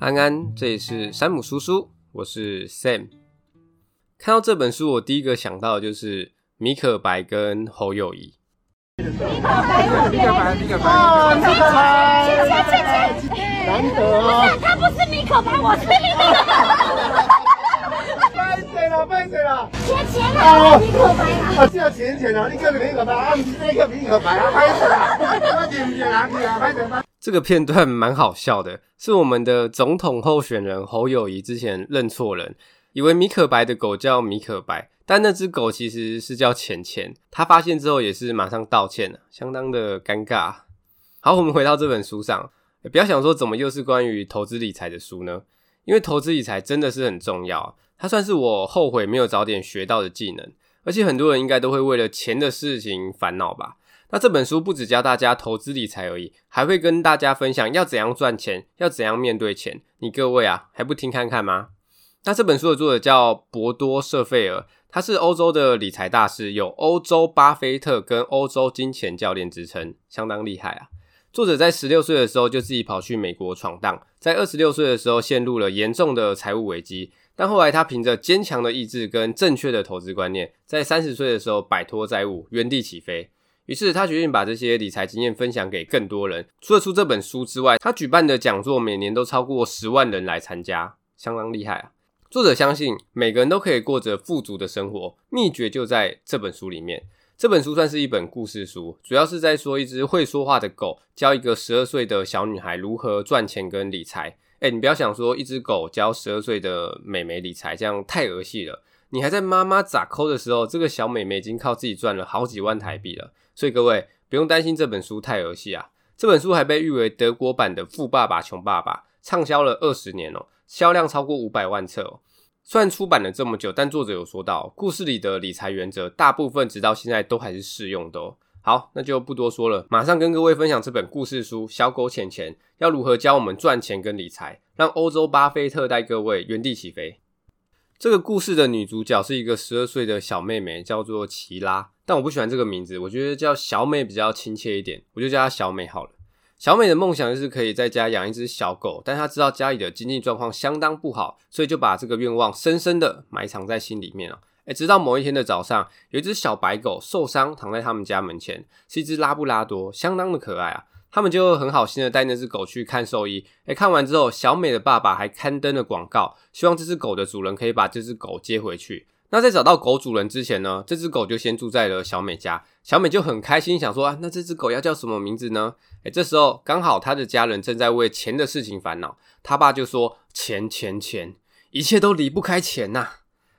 安安，这里是山姆书书，我是 Sam。看到这本书，我第一个想到的就是米可白跟侯友宜。米可白，米可白，米可白，米可白，切切切切，难得啊！他不是米可白，我是米可白。拍谁了？拍谁了？钱钱啊！米可白啊！啊，叫钱钱啊！你叫米可白啊？你这个米可白啊？拍谁啊？快点点啊！拍谁？这个片段蛮好笑的，是我们的总统候选人侯友谊之前认错人，以为米可白的狗叫米可白，但那只狗其实是叫钱钱。他发现之后也是马上道歉了，相当的尴尬。好，我们回到这本书上，不要想说怎么又是关于投资理财的书呢？因为投资理财真的是很重要，它算是我后悔没有早点学到的技能，而且很多人应该都会为了钱的事情烦恼吧。那这本书不只教大家投资理财而已，还会跟大家分享要怎样赚钱，要怎样面对钱。你各位啊，还不听看看吗？那这本书的作者叫博多舍费尔，他是欧洲的理财大师，有欧洲巴菲特跟欧洲金钱教练之称，相当厉害啊。作者在十六岁的时候就自己跑去美国闯荡，在二十六岁的时候陷入了严重的财务危机，但后来他凭着坚强的意志跟正确的投资观念，在三十岁的时候摆脱债务，原地起飞。于是他决定把这些理财经验分享给更多人。除了出这本书之外，他举办的讲座每年都超过十万人来参加，相当厉害啊！作者相信每个人都可以过着富足的生活，秘诀就在这本书里面。这本书算是一本故事书，主要是在说一只会说话的狗教一个十二岁的小女孩如何赚钱跟理财。诶，你不要想说一只狗教十二岁的美眉理财，这样太儿戏了。你还在妈妈咋抠的时候，这个小美眉已经靠自己赚了好几万台币了。所以各位不用担心这本书太儿戏啊！这本书还被誉为德国版的《富爸爸穷爸爸》，畅销了二十年哦，销量超过五百万册哦。虽然出版了这么久，但作者有说到，故事里的理财原则大部分直到现在都还是适用的哦。好，那就不多说了，马上跟各位分享这本故事书《小狗钱钱》要如何教我们赚钱跟理财，让欧洲巴菲特带各位原地起飞。这个故事的女主角是一个十二岁的小妹妹，叫做奇拉。但我不喜欢这个名字，我觉得叫小美比较亲切一点，我就叫她小美好了。小美的梦想就是可以在家养一只小狗，但她知道家里的经济状况相当不好，所以就把这个愿望深深的埋藏在心里面了。诶，直到某一天的早上，有一只小白狗受伤躺在他们家门前，是一只拉布拉多，相当的可爱啊。他们就很好心的带那只狗去看兽医，诶，看完之后，小美的爸爸还刊登了广告，希望这只狗的主人可以把这只狗接回去。那在找到狗主人之前呢，这只狗就先住在了小美家。小美就很开心，想说啊，那这只狗要叫什么名字呢？诶，这时候刚好他的家人正在为钱的事情烦恼，他爸就说钱钱钱，一切都离不开钱呐。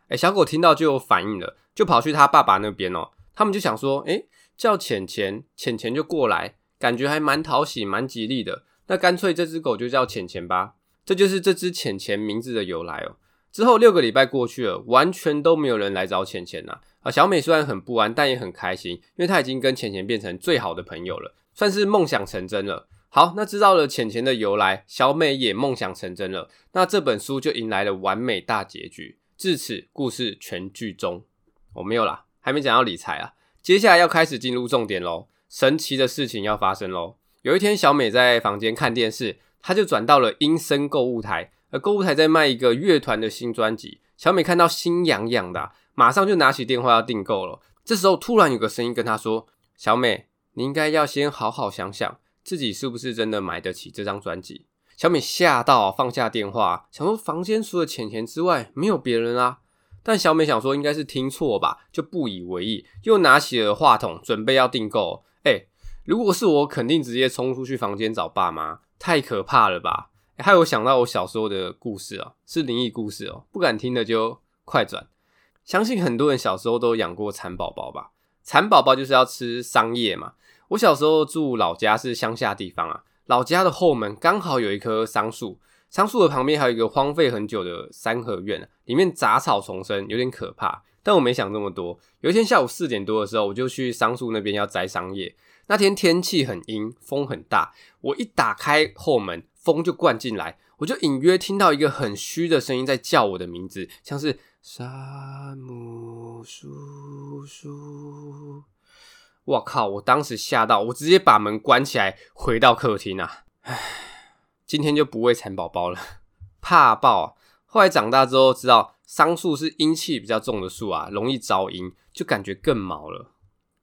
诶，小狗听到就有反应了，就跑去他爸爸那边哦。他们就想说，诶，叫钱钱，钱钱就过来。感觉还蛮讨喜、蛮吉利的，那干脆这只狗就叫浅浅吧。这就是这只浅浅名字的由来哦。之后六个礼拜过去了，完全都没有人来找浅浅呐。啊，小美虽然很不安，但也很开心，因为她已经跟浅浅变成最好的朋友了，算是梦想成真了。好，那知道了浅浅的由来，小美也梦想成真了。那这本书就迎来了完美大结局。至此，故事全剧终。我、哦、没有啦，还没讲到理财啊。接下来要开始进入重点喽。神奇的事情要发生喽！有一天，小美在房间看电视，她就转到了音声购物台，而购物台在卖一个乐团的新专辑。小美看到心痒痒的啊，马上就拿起电话要订购了。这时候，突然有个声音跟她说：“小美，你应该要先好好想想，自己是不是真的买得起这张专辑。”小美吓到，放下电话，想说房间除了浅浅之外没有别人啊。但小美想说应该是听错吧，就不以为意，又拿起了话筒准备要订购。如果是我，肯定直接冲出去房间找爸妈，太可怕了吧？欸、还有想到我小时候的故事啊，是灵异故事哦，不敢听的就快转。相信很多人小时候都养过蚕宝宝吧？蚕宝宝就是要吃桑叶嘛。我小时候住老家是乡下地方啊，老家的后门刚好有一棵桑树，桑树的旁边还有一个荒废很久的三合院，里面杂草丛生，有点可怕。但我没想这么多。有一天下午四点多的时候，我就去桑树那边要摘桑叶。那天天气很阴，风很大。我一打开后门，风就灌进来，我就隐约听到一个很虚的声音在叫我的名字，像是山姆叔叔。我靠！我当时吓到，我直接把门关起来，回到客厅啊。唉，今天就不喂蚕宝宝了。怕爆啊。后来长大之后知道，桑树是阴气比较重的树啊，容易招阴，就感觉更毛了。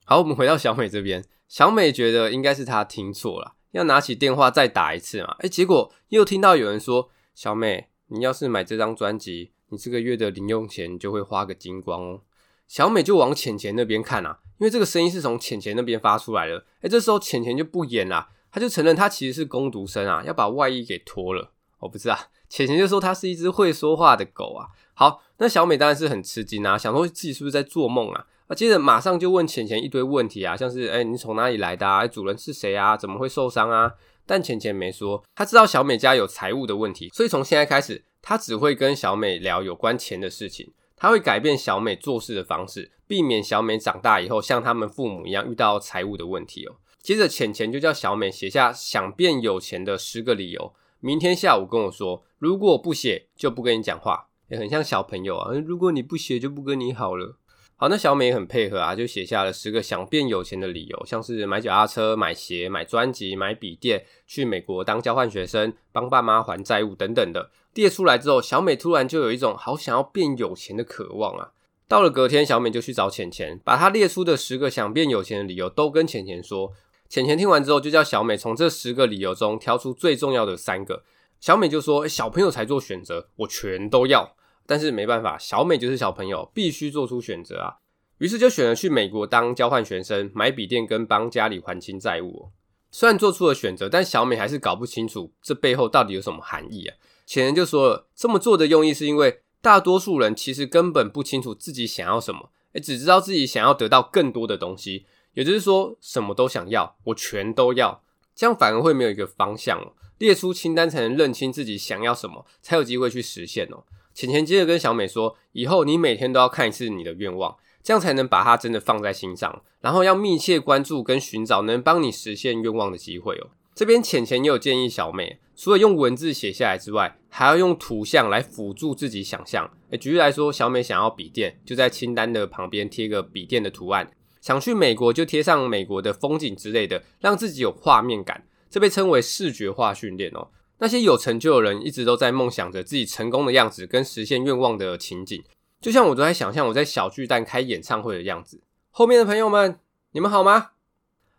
好，我们回到小美这边，小美觉得应该是她听错了，要拿起电话再打一次嘛。诶，结果又听到有人说：“小美，你要是买这张专辑，你这个月的零用钱就会花个精光哦。”小美就往浅浅那边看啊，因为这个声音是从浅浅那边发出来的。诶，这时候浅浅就不演了，他就承认他其实是工读生啊，要把外衣给脱了。我不知道，浅浅就说他是一只会说话的狗啊。好，那小美当然是很吃惊啊，想说自己是不是在做梦啊？啊，接着马上就问浅浅一堆问题啊，像是诶，你从哪里来的啊？主人是谁啊？怎么会受伤啊？但浅浅没说，他知道小美家有财务的问题，所以从现在开始，他只会跟小美聊有关钱的事情。他会改变小美做事的方式，避免小美长大以后像他们父母一样遇到财务的问题哦。接着，浅浅就叫小美写下想变有钱的十个理由，明天下午跟我说。如果不写，就不跟你讲话。也很像小朋友啊，如果你不写，就不跟你好了。好，那小美也很配合啊，就写下了十个想变有钱的理由，像是买脚踏车、买鞋、买专辑、买笔电、去美国当交换学生、帮爸妈还债务等等的。列出来之后，小美突然就有一种好想要变有钱的渴望啊！到了隔天，小美就去找浅浅，把她列出的十个想变有钱的理由都跟浅浅说。浅浅听完之后，就叫小美从这十个理由中挑出最重要的三个。小美就说：“小朋友才做选择，我全都要。”但是没办法，小美就是小朋友，必须做出选择啊。于是就选了去美国当交换学生、买笔电跟帮家里还清债务。虽然做出了选择，但小美还是搞不清楚这背后到底有什么含义啊。前人就说了，这么做的用意是因为大多数人其实根本不清楚自己想要什么，诶，只知道自己想要得到更多的东西，也就是说什么都想要，我全都要，这样反而会没有一个方向哦。列出清单才能认清自己想要什么，才有机会去实现哦。浅浅接着跟小美说：“以后你每天都要看一次你的愿望，这样才能把它真的放在心上。然后要密切关注跟寻找能帮你实现愿望的机会哦。”这边浅浅也有建议小美，除了用文字写下来之外，还要用图像来辅助自己想象。诶，举例来说，小美想要笔电，就在清单的旁边贴个笔电的图案；想去美国，就贴上美国的风景之类的，让自己有画面感。这被称为视觉化训练哦。那些有成就的人一直都在梦想着自己成功的样子跟实现愿望的情景，就像我都在想象我在小巨蛋开演唱会的样子。后面的朋友们，你们好吗？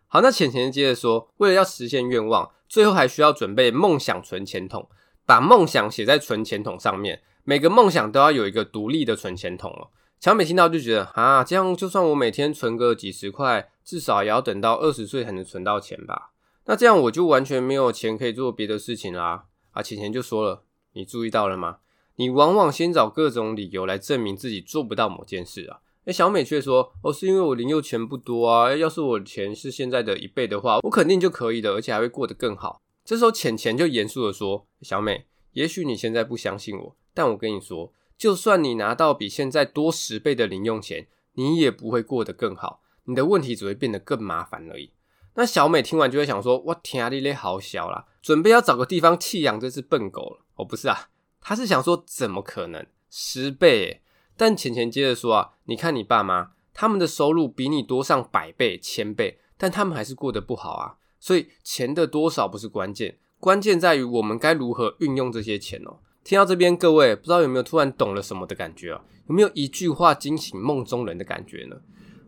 好，那浅浅接着说，为了要实现愿望，最后还需要准备梦想存钱筒，把梦想写在存钱筒上面。每个梦想都要有一个独立的存钱筒哦。小美听到就觉得啊，这样就算我每天存个几十块，至少也要等到二十岁才能存到钱吧。那这样我就完全没有钱可以做别的事情啦。啊，浅浅就说了，你注意到了吗？你往往先找各种理由来证明自己做不到某件事啊。诶，小美却说，哦，是因为我零用钱不多啊。要是我钱是现在的一倍的话，我肯定就可以的，而且还会过得更好。这时候浅浅就严肃的说，小美，也许你现在不相信我，但我跟你说，就算你拿到比现在多十倍的零用钱，你也不会过得更好，你的问题只会变得更麻烦而已。那小美听完就会想说：“我天啊，你咧好小啦，准备要找个地方弃养这只笨狗了。”哦，不是啊，她是想说怎么可能十倍？但浅浅接着说啊：“你看你爸妈，他们的收入比你多上百倍、千倍，但他们还是过得不好啊。所以钱的多少不是关键，关键在于我们该如何运用这些钱哦。”听到这边，各位不知道有没有突然懂了什么的感觉啊？有没有一句话惊醒梦中人的感觉呢？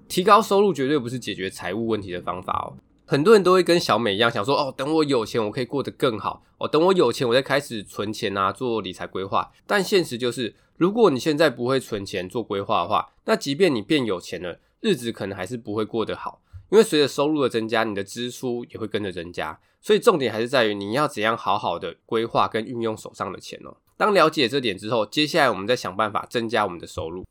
提高收入绝对不是解决财务问题的方法哦。很多人都会跟小美一样想说，哦，等我有钱，我可以过得更好。哦，等我有钱，我再开始存钱啊，做理财规划。但现实就是，如果你现在不会存钱做规划的话，那即便你变有钱了，日子可能还是不会过得好。因为随着收入的增加，你的支出也会跟着增加。所以重点还是在于你要怎样好好的规划跟运用手上的钱哦。当了解这点之后，接下来我们再想办法增加我们的收入。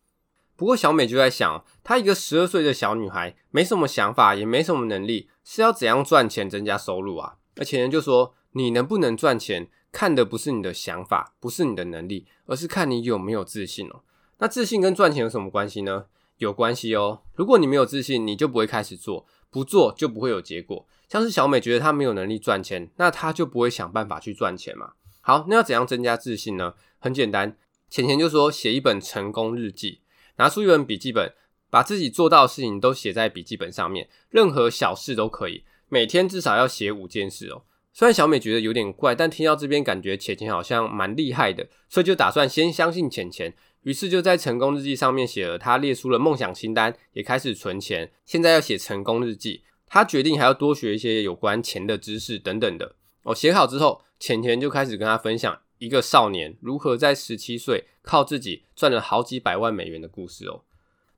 不过小美就在想，她一个十二岁的小女孩，没什么想法，也没什么能力，是要怎样赚钱增加收入啊？而浅浅就说，你能不能赚钱，看的不是你的想法，不是你的能力，而是看你有没有自信哦。那自信跟赚钱有什么关系呢？有关系哦。如果你没有自信，你就不会开始做，不做就不会有结果。像是小美觉得她没有能力赚钱，那她就不会想办法去赚钱嘛。好，那要怎样增加自信呢？很简单，浅浅就说，写一本成功日记。拿出一本笔记本，把自己做到的事情都写在笔记本上面，任何小事都可以。每天至少要写五件事哦。虽然小美觉得有点怪，但听到这边感觉钱钱好像蛮厉害的，所以就打算先相信钱钱。于是就在成功日记上面写了，他列出了梦想清单，也开始存钱。现在要写成功日记，他决定还要多学一些有关钱的知识等等的。哦，写好之后，钱钱就开始跟他分享一个少年如何在十七岁靠自己赚了好几百万美元的故事哦。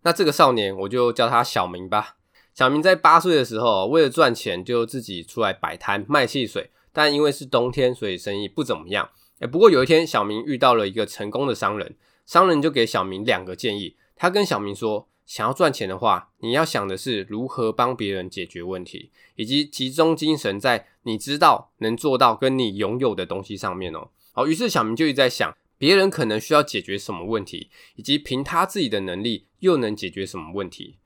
那这个少年我就叫他小明吧。小明在八岁的时候，为了赚钱，就自己出来摆摊卖汽水。但因为是冬天，所以生意不怎么样。诶，不过有一天，小明遇到了一个成功的商人，商人就给小明两个建议。他跟小明说，想要赚钱的话，你要想的是如何帮别人解决问题，以及集中精神在你知道能做到跟你拥有的东西上面哦。好，于是小明就一直在想，别人可能需要解决什么问题，以及凭他自己的能力又能解决什么问题。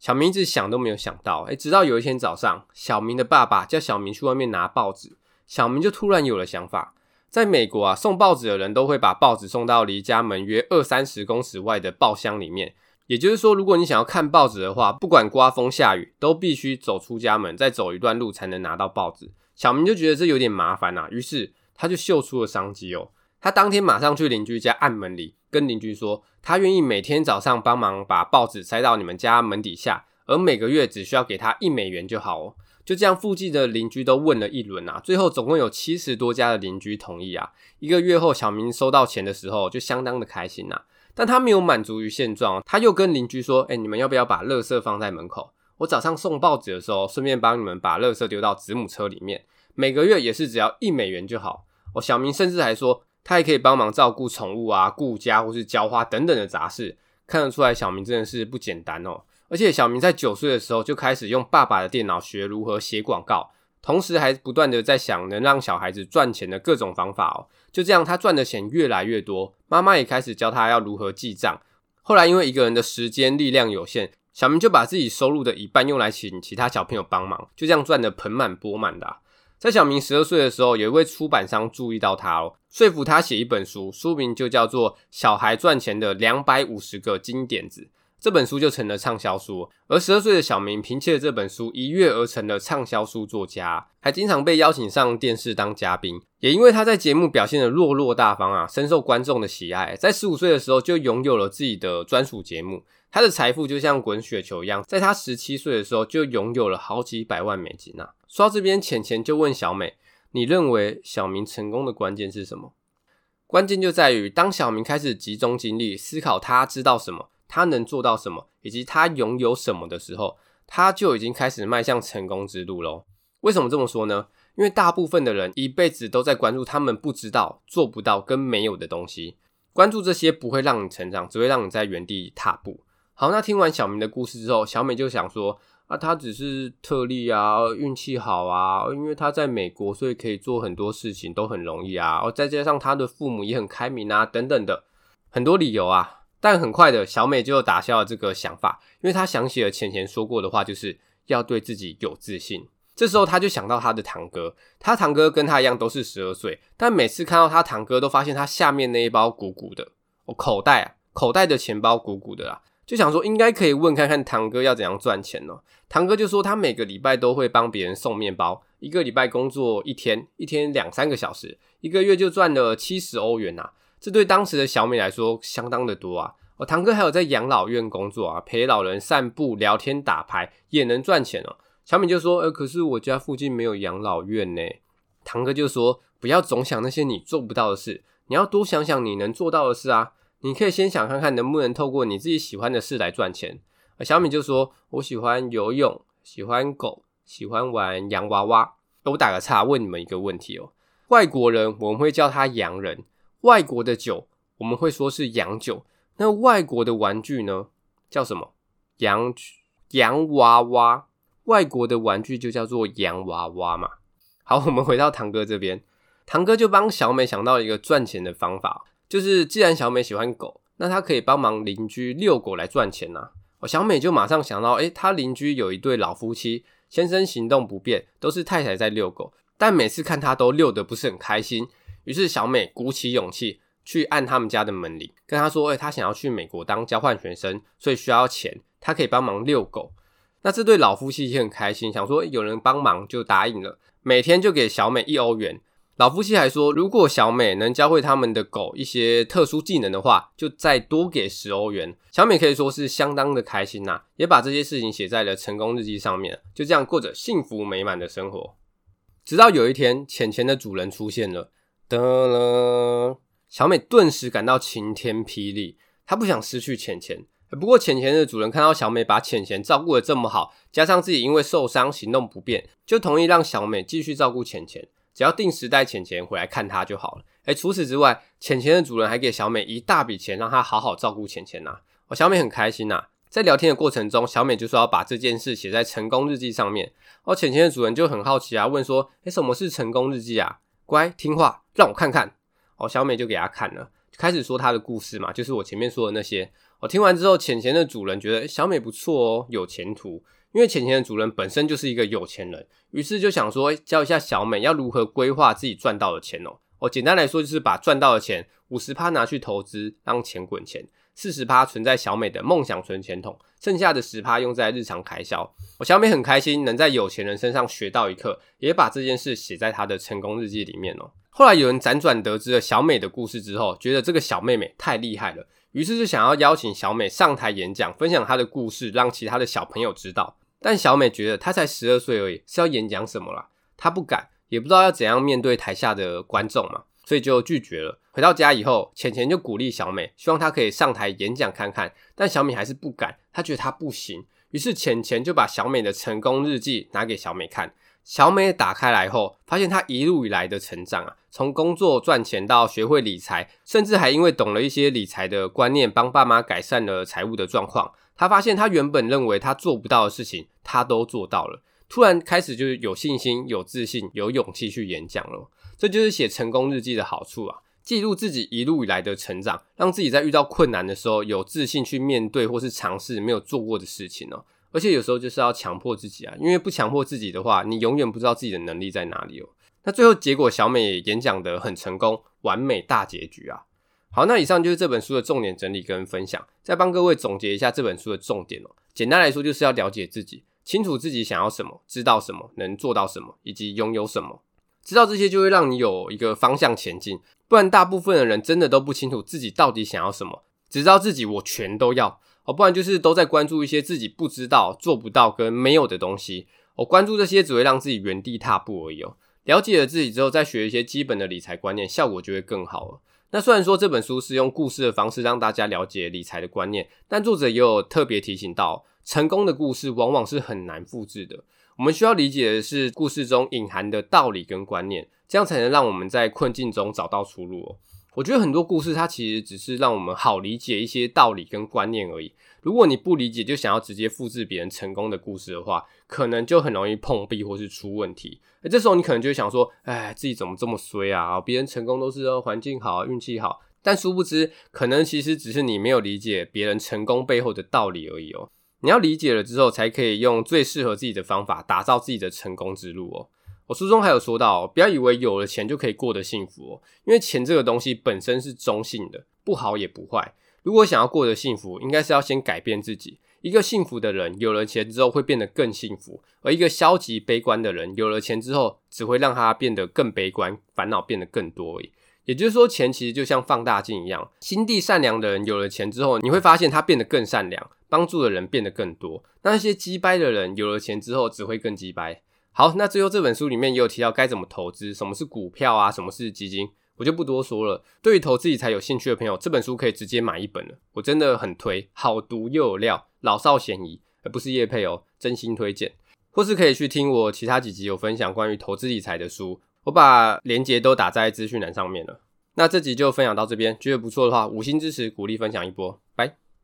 小明一直想都没有想到，诶，直到有一天早上，小明的爸爸叫小明去外面拿报纸，小明就突然有了想法。在美国啊，送报纸的人都会把报纸送到离家门约二三十公尺外的报箱里面。也就是说，如果你想要看报纸的话，不管刮风下雨，都必须走出家门，再走一段路才能拿到报纸。小明就觉得这有点麻烦啊，于是他就嗅出了商机哦。他当天马上去邻居家按门铃，跟邻居说，他愿意每天早上帮忙把报纸塞到你们家门底下，而每个月只需要给他一美元就好哦。就这样，附近的邻居都问了一轮啊，最后总共有七十多家的邻居同意啊。一个月后，小明收到钱的时候就相当的开心呐。但他没有满足于现状，他又跟邻居说：“哎，你们要不要把垃圾放在门口？我早上送报纸的时候，顺便帮你们把垃圾丢到子母车里面。每个月也是只要一美元就好。”哦，小明甚至还说。他也可以帮忙照顾宠物啊、顾家或是浇花等等的杂事，看得出来小明真的是不简单哦。而且小明在九岁的时候就开始用爸爸的电脑学如何写广告，同时还不断的在想能让小孩子赚钱的各种方法哦。就这样，他赚的钱越来越多，妈妈也开始教他要如何记账。后来因为一个人的时间力量有限，小明就把自己收入的一半用来请其他小朋友帮忙，就这样赚得盆满钵满的。在小明十二岁的时候，有一位出版商注意到他哦，说服他写一本书，书名就叫做《小孩赚钱的两百五十个金点子》。这本书就成了畅销书，而十二岁的小明凭借着这本书一跃而成了畅销书作家，还经常被邀请上电视当嘉宾。也因为他在节目表现的落落大方啊，深受观众的喜爱，在十五岁的时候就拥有了自己的专属节目。他的财富就像滚雪球一样，在他十七岁的时候就拥有了好几百万美金啊！说到这边，浅浅就问小美：“你认为小明成功的关键是什么？”关键就在于，当小明开始集中精力思考他知道什么，他能做到什么，以及他拥有什么的时候，他就已经开始迈向成功之路喽。为什么这么说呢？因为大部分的人一辈子都在关注他们不知道、做不到跟没有的东西，关注这些不会让你成长，只会让你在原地踏步。好，那听完小明的故事之后，小美就想说：啊，他只是特例啊，运气好啊，因为他在美国，所以可以做很多事情都很容易啊。哦，再加上他的父母也很开明啊，等等的很多理由啊。但很快的，小美就打消了这个想法，因为她想起了钱钱说过的话，就是要对自己有自信。这时候，她就想到她的堂哥，她堂哥跟她一样都是十二岁，但每次看到她堂哥，都发现他下面那一包鼓鼓的，哦，口袋啊，口袋的钱包鼓鼓的啦。就想说应该可以问看看堂哥要怎样赚钱哦。堂哥就说他每个礼拜都会帮别人送面包，一个礼拜工作一天，一天两三个小时，一个月就赚了七十欧元呐。这对当时的小美来说相当的多啊。哦，堂哥还有在养老院工作啊，陪老人散步、聊天、打牌也能赚钱哦。小美就说：“呃，可是我家附近没有养老院呢。”堂哥就说：“不要总想那些你做不到的事，你要多想想你能做到的事啊。”你可以先想看看能不能透过你自己喜欢的事来赚钱。小米就说：“我喜欢游泳，喜欢狗，喜欢玩洋娃娃。”我打个岔，问你们一个问题哦：外国人我们会叫他洋人，外国的酒我们会说是洋酒，那外国的玩具呢？叫什么？洋洋娃娃。外国的玩具就叫做洋娃娃嘛。好，我们回到堂哥这边，堂哥就帮小美想到一个赚钱的方法。就是，既然小美喜欢狗，那她可以帮忙邻居遛狗来赚钱呐。哦，小美就马上想到，诶，她邻居有一对老夫妻，先生行动不便，都是太太在遛狗，但每次看他都遛得不是很开心。于是小美鼓起勇气去按他们家的门铃，跟他说，诶，她想要去美国当交换学生，所以需要钱，她可以帮忙遛狗。那这对老夫妻也很开心，想说有人帮忙就答应了，每天就给小美一欧元。老夫妻还说，如果小美能教会他们的狗一些特殊技能的话，就再多给十欧元。小美可以说是相当的开心呐、也把这些事情写在了成功日记上面，就这样过着幸福美满的生活。直到有一天，钱钱的主人出现了，得了，小美顿时感到晴天霹雳，她不想失去钱钱。不过钱钱的主人看到小美把钱钱照顾得这么好，加上自己因为受伤行动不便，就同意让小美继续照顾钱钱。只要定时带钱钱回来看她就好了。诶，除此之外，钱钱的主人还给小美一大笔钱，让她好好照顾钱钱呐。哦，小美很开心呐。在聊天的过程中，小美就说要把这件事写在成功日记上面。哦，钱钱的主人就很好奇啊，问说：“诶，什么是成功日记啊？”乖，听话，让我看看。哦，小美就给他看了，开始说他的故事嘛，就是我前面说的那些。我听完之后，浅钱的主人觉得小美不错哦，有前途。因为浅钱的主人本身就是一个有钱人，于是就想说教一下小美要如何规划自己赚到的钱哦。哦，简单来说就是把赚到的钱五十趴拿去投资，让钱滚钱；四十趴存在小美的梦想存钱筒，剩下的十趴用在日常开销。我小美很开心能在有钱人身上学到一课，也把这件事写在她的成功日记里面哦。后来有人辗转得知了小美的故事之后，觉得这个小妹妹太厉害了，于是就想要邀请小美上台演讲，分享她的故事，让其他的小朋友知道。但小美觉得她才十二岁而已，是要演讲什么啦？她不敢，也不知道要怎样面对台下的观众嘛，所以就拒绝了。回到家以后，浅浅就鼓励小美，希望她可以上台演讲看看。但小美还是不敢，她觉得她不行。于是浅浅就把小美的成功日记拿给小美看。小美打开来后，发现她一路以来的成长啊，从工作赚钱到学会理财，甚至还因为懂了一些理财的观念，帮爸妈改善了财务的状况。她发现，她原本认为她做不到的事情，她都做到了。突然开始就是有信心、有自信、有勇气去演讲了。这就是写成功日记的好处啊！记录自己一路以来的成长，让自己在遇到困难的时候有自信去面对或是尝试没有做过的事情哦。而且有时候就是要强迫自己啊，因为不强迫自己的话，你永远不知道自己的能力在哪里哦。那最后结果，小美演讲得很成功，完美大结局啊！好，那以上就是这本书的重点整理跟分享，再帮各位总结一下这本书的重点哦。简单来说，就是要了解自己，清楚自己想要什么，知道什么，能做到什么，以及拥有什么。知道这些就会让你有一个方向前进，不然大部分的人真的都不清楚自己到底想要什么，只知道自己我全都要哦，不然就是都在关注一些自己不知道、做不到跟没有的东西。我关注这些只会让自己原地踏步而已哦。了解了自己之后，再学一些基本的理财观念，效果就会更好了。那虽然说这本书是用故事的方式让大家了解理财的观念，但作者也有特别提醒到，成功的故事往往是很难复制的。我们需要理解的是故事中隐含的道理跟观念，这样才能让我们在困境中找到出路哦。我觉得很多故事它其实只是让我们好理解一些道理跟观念而已。如果你不理解就想要直接复制别人成功的故事的话，可能就很容易碰壁或是出问题。而这时候你可能就想说，哎，自己怎么这么衰啊？别人成功都是环境好、运气好，但殊不知，可能其实只是你没有理解别人成功背后的道理而已哦。你要理解了之后，才可以用最适合自己的方法打造自己的成功之路哦。我书中还有说到，不要以为有了钱就可以过得幸福哦，因为钱这个东西本身是中性的，不好也不坏。如果想要过得幸福，应该是要先改变自己。一个幸福的人，有了钱之后会变得更幸福；而一个消极悲观的人，有了钱之后只会让他变得更悲观，烦恼变得更多而已。也就是说，钱其实就像放大镜一样，心地善良的人有了钱之后，你会发现他变得更善良，帮助的人变得更多。那些鸡掰的人有了钱之后，只会更鸡掰。好，那最后这本书里面也有提到该怎么投资，什么是股票啊，什么是基金。我就不多说了。对于投资理财有兴趣的朋友，这本书可以直接买一本了。我真的很推，好读又有料，老少咸宜，而不是叶配哦，真心推荐。或是可以去听我其他几集有分享关于投资理财的书，我把链接都打在资讯栏上面了。那这集就分享到这边，觉得不错的话，五星支持，鼓励分享一波。